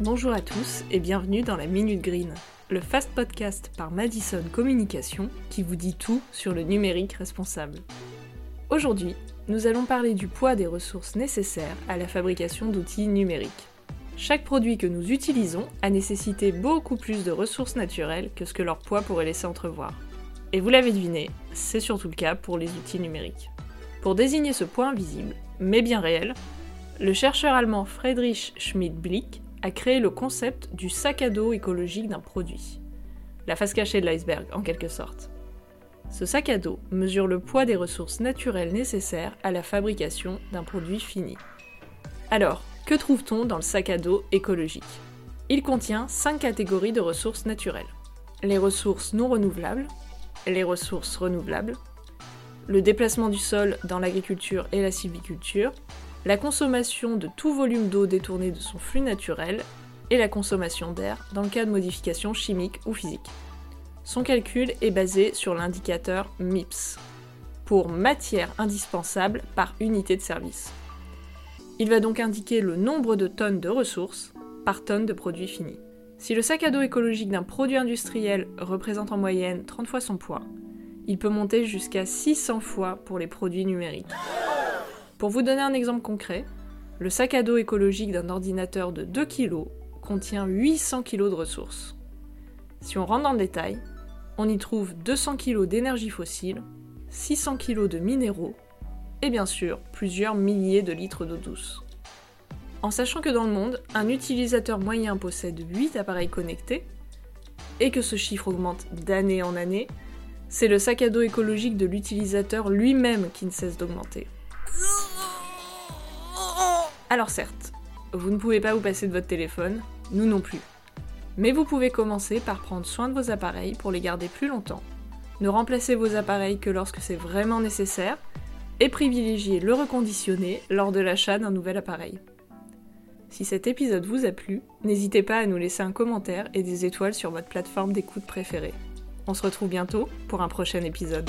Bonjour à tous et bienvenue dans la Minute Green, le fast podcast par Madison Communication qui vous dit tout sur le numérique responsable. Aujourd'hui, nous allons parler du poids des ressources nécessaires à la fabrication d'outils numériques. Chaque produit que nous utilisons a nécessité beaucoup plus de ressources naturelles que ce que leur poids pourrait laisser entrevoir. Et vous l'avez deviné, c'est surtout le cas pour les outils numériques. Pour désigner ce poids invisible, mais bien réel, le chercheur allemand Friedrich Schmidt-Blick a créé le concept du sac à dos écologique d'un produit. La face cachée de l'iceberg, en quelque sorte. Ce sac à dos mesure le poids des ressources naturelles nécessaires à la fabrication d'un produit fini. Alors, que trouve-t-on dans le sac à dos écologique? Il contient 5 catégories de ressources naturelles. Les ressources non renouvelables, les ressources renouvelables, le déplacement du sol dans l'agriculture et la sylviculture, la consommation de tout volume d'eau détourné de son flux naturel et la consommation d'air dans le cas de modifications chimiques ou physiques. Son calcul est basé sur l'indicateur MIPS, pour matière indispensable par unité de service. Il va donc indiquer le nombre de tonnes de ressources par tonne de produit fini. Si le sac à dos écologique d'un produit industriel représente en moyenne 30 fois son poids, il peut monter jusqu'à 600 fois pour les produits numériques. Pour vous donner un exemple concret, le sac à dos écologique d'un ordinateur de 2 kg contient 800 kg de ressources. Si on rentre dans le détail, on y trouve 200 kg d'énergie fossile, 600 kg de minéraux et bien sûr plusieurs milliers de litres d'eau douce. En sachant que dans le monde, un utilisateur moyen possède 8 appareils connectés, et que ce chiffre augmente d'année en année, c'est le sac à dos écologique de l'utilisateur lui-même qui ne cesse d'augmenter. Alors certes, vous ne pouvez pas vous passer de votre téléphone, nous non plus. Mais vous pouvez commencer par prendre soin de vos appareils pour les garder plus longtemps. Ne remplacez vos appareils que lorsque c'est vraiment nécessaire et privilégiez le reconditionner lors de l'achat d'un nouvel appareil. Si cet épisode vous a plu, n'hésitez pas à nous laisser un commentaire et des étoiles sur votre plateforme d'écoute préférée. On se retrouve bientôt pour un prochain épisode.